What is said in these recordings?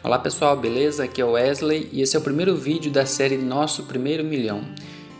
Olá pessoal, beleza? Aqui é o Wesley e esse é o primeiro vídeo da série Nosso Primeiro Milhão.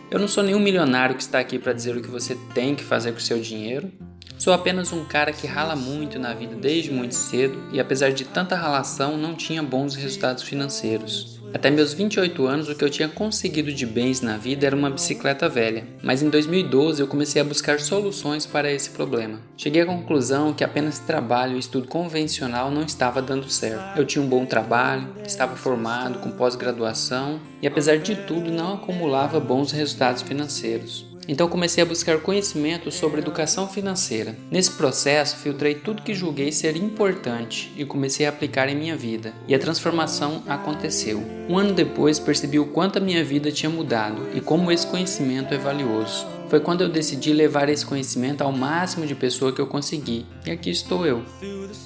Eu não sou nenhum milionário que está aqui para dizer o que você tem que fazer com o seu dinheiro. Sou apenas um cara que rala muito na vida desde muito cedo e apesar de tanta ralação não tinha bons resultados financeiros. Até meus 28 anos, o que eu tinha conseguido de bens na vida era uma bicicleta velha, mas em 2012 eu comecei a buscar soluções para esse problema. Cheguei à conclusão que apenas trabalho e estudo convencional não estava dando certo. Eu tinha um bom trabalho, estava formado, com pós-graduação e, apesar de tudo, não acumulava bons resultados financeiros. Então comecei a buscar conhecimento sobre educação financeira. Nesse processo, filtrei tudo que julguei ser importante e comecei a aplicar em minha vida. E a transformação aconteceu. Um ano depois, percebi o quanto a minha vida tinha mudado e como esse conhecimento é valioso. Foi quando eu decidi levar esse conhecimento ao máximo de pessoa que eu consegui. E aqui estou eu.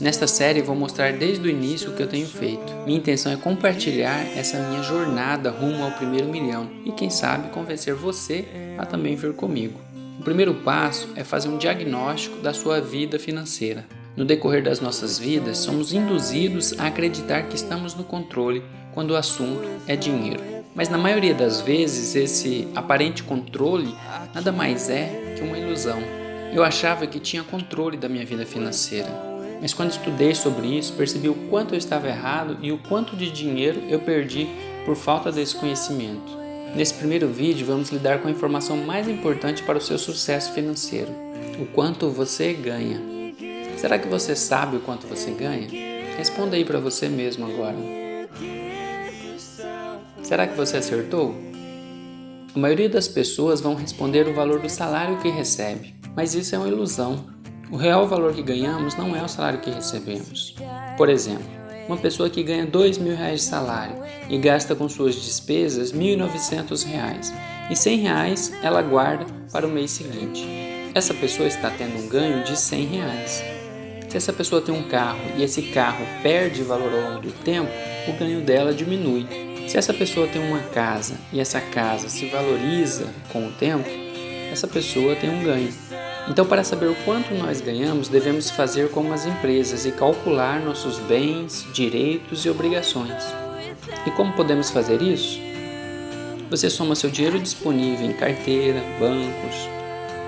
Nesta série vou mostrar desde o início o que eu tenho feito. Minha intenção é compartilhar essa minha jornada rumo ao primeiro milhão e quem sabe convencer você a também vir comigo. O primeiro passo é fazer um diagnóstico da sua vida financeira. No decorrer das nossas vidas, somos induzidos a acreditar que estamos no controle quando o assunto é dinheiro. Mas na maioria das vezes, esse aparente controle nada mais é que uma ilusão. Eu achava que tinha controle da minha vida financeira, mas quando estudei sobre isso, percebi o quanto eu estava errado e o quanto de dinheiro eu perdi por falta desse conhecimento. Nesse primeiro vídeo, vamos lidar com a informação mais importante para o seu sucesso financeiro: o quanto você ganha. Será que você sabe o quanto você ganha? Responda aí para você mesmo agora. Será que você acertou? A maioria das pessoas vão responder o valor do salário que recebe, mas isso é uma ilusão. O real valor que ganhamos não é o salário que recebemos. Por exemplo, uma pessoa que ganha dois mil reais de salário e gasta com suas despesas 1.900 reais, e R$ reais ela guarda para o mês seguinte. Essa pessoa está tendo um ganho de R$ reais. Se essa pessoa tem um carro e esse carro perde valor ao longo do tempo, o ganho dela diminui. Se essa pessoa tem uma casa e essa casa se valoriza com o tempo, essa pessoa tem um ganho. Então, para saber o quanto nós ganhamos, devemos fazer como as empresas e calcular nossos bens, direitos e obrigações. E como podemos fazer isso? Você soma seu dinheiro disponível em carteira, bancos,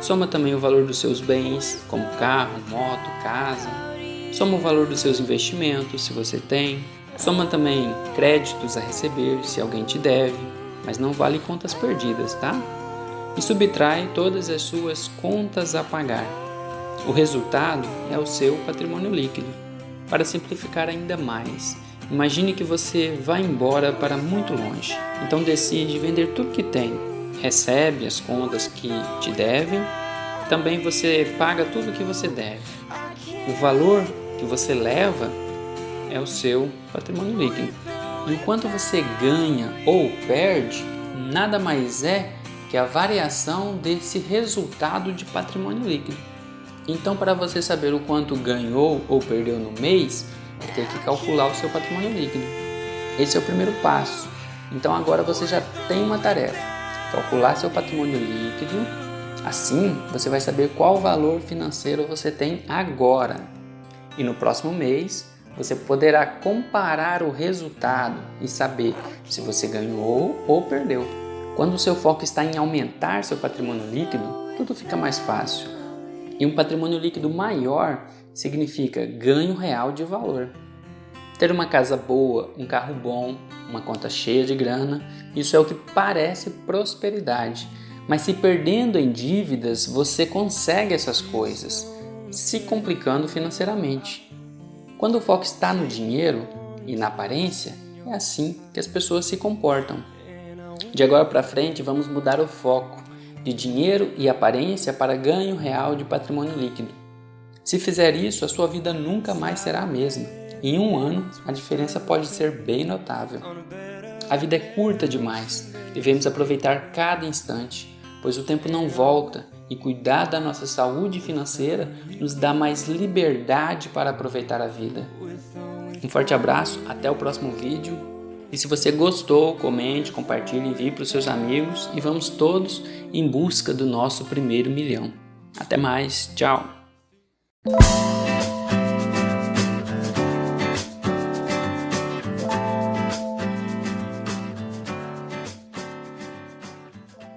soma também o valor dos seus bens, como carro, moto, casa, soma o valor dos seus investimentos, se você tem, Soma também créditos a receber se alguém te deve, mas não vale contas perdidas, tá? E subtrai todas as suas contas a pagar. O resultado é o seu patrimônio líquido. Para simplificar ainda mais, imagine que você vai embora para muito longe, então decide vender tudo que tem, recebe as contas que te devem, também você paga tudo que você deve. O valor que você leva é o seu patrimônio líquido. E o quanto você ganha ou perde nada mais é que a variação desse resultado de patrimônio líquido. Então, para você saber o quanto ganhou ou perdeu no mês, vai ter que calcular o seu patrimônio líquido. Esse é o primeiro passo. Então, agora você já tem uma tarefa: calcular seu patrimônio líquido. Assim, você vai saber qual valor financeiro você tem agora. E no próximo mês, você poderá comparar o resultado e saber se você ganhou ou perdeu. Quando o seu foco está em aumentar seu patrimônio líquido, tudo fica mais fácil. E um patrimônio líquido maior significa ganho real de valor. Ter uma casa boa, um carro bom, uma conta cheia de grana, isso é o que parece prosperidade. Mas se perdendo em dívidas, você consegue essas coisas, se complicando financeiramente. Quando o foco está no dinheiro e na aparência, é assim que as pessoas se comportam. De agora para frente, vamos mudar o foco de dinheiro e aparência para ganho real de patrimônio líquido. Se fizer isso, a sua vida nunca mais será a mesma. Em um ano, a diferença pode ser bem notável. A vida é curta demais, devemos aproveitar cada instante, pois o tempo não volta e cuidar da nossa saúde financeira nos dá mais liberdade para aproveitar a vida. Um forte abraço, até o próximo vídeo. E se você gostou, comente, compartilhe, envie para os seus amigos e vamos todos em busca do nosso primeiro milhão. Até mais, tchau!